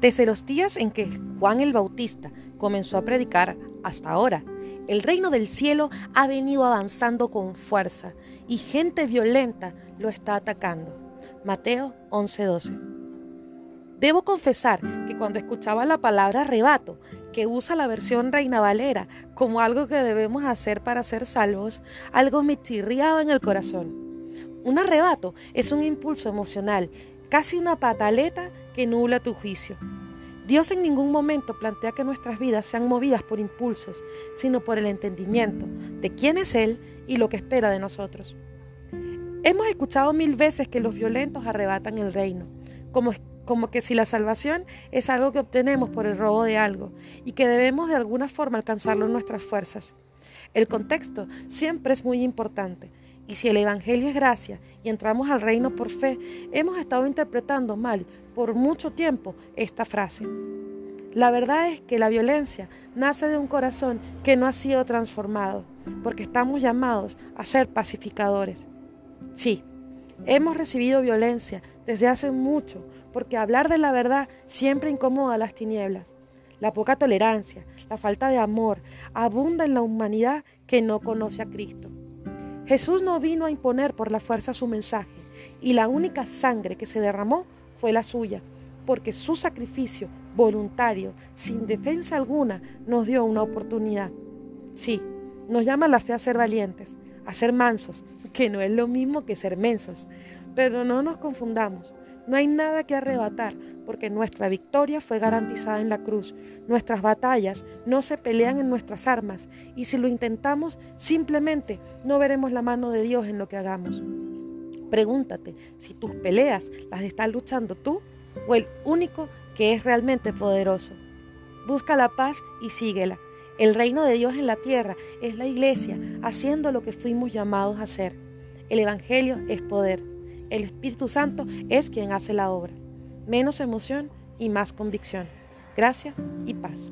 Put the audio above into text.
Desde los días en que Juan el Bautista comenzó a predicar hasta ahora, el reino del cielo ha venido avanzando con fuerza y gente violenta lo está atacando. Mateo 11:12. Debo confesar que cuando escuchaba la palabra arrebato, que usa la versión Reina Valera como algo que debemos hacer para ser salvos, algo me chirriaba en el corazón. Un arrebato es un impulso emocional, casi una pataleta que nubla tu juicio. Dios en ningún momento plantea que nuestras vidas sean movidas por impulsos, sino por el entendimiento de quién es Él y lo que espera de nosotros. Hemos escuchado mil veces que los violentos arrebatan el reino, como, como que si la salvación es algo que obtenemos por el robo de algo y que debemos de alguna forma alcanzarlo en nuestras fuerzas. El contexto siempre es muy importante y si el Evangelio es gracia y entramos al reino por fe, hemos estado interpretando mal por mucho tiempo esta frase. La verdad es que la violencia nace de un corazón que no ha sido transformado, porque estamos llamados a ser pacificadores. Sí, hemos recibido violencia desde hace mucho, porque hablar de la verdad siempre incomoda las tinieblas. La poca tolerancia, la falta de amor, abunda en la humanidad que no conoce a Cristo. Jesús no vino a imponer por la fuerza su mensaje, y la única sangre que se derramó fue la suya, porque su sacrificio voluntario, sin defensa alguna, nos dio una oportunidad. Sí, nos llama la fe a ser valientes, a ser mansos, que no es lo mismo que ser mensos. Pero no nos confundamos. No hay nada que arrebatar, porque nuestra victoria fue garantizada en la cruz. Nuestras batallas no se pelean en nuestras armas, y si lo intentamos, simplemente no veremos la mano de Dios en lo que hagamos. Pregúntate si tus peleas las estás luchando tú o el único que es realmente poderoso. Busca la paz y síguela. El reino de Dios en la tierra es la iglesia haciendo lo que fuimos llamados a hacer. El Evangelio es poder. El Espíritu Santo es quien hace la obra. Menos emoción y más convicción. Gracia y paz.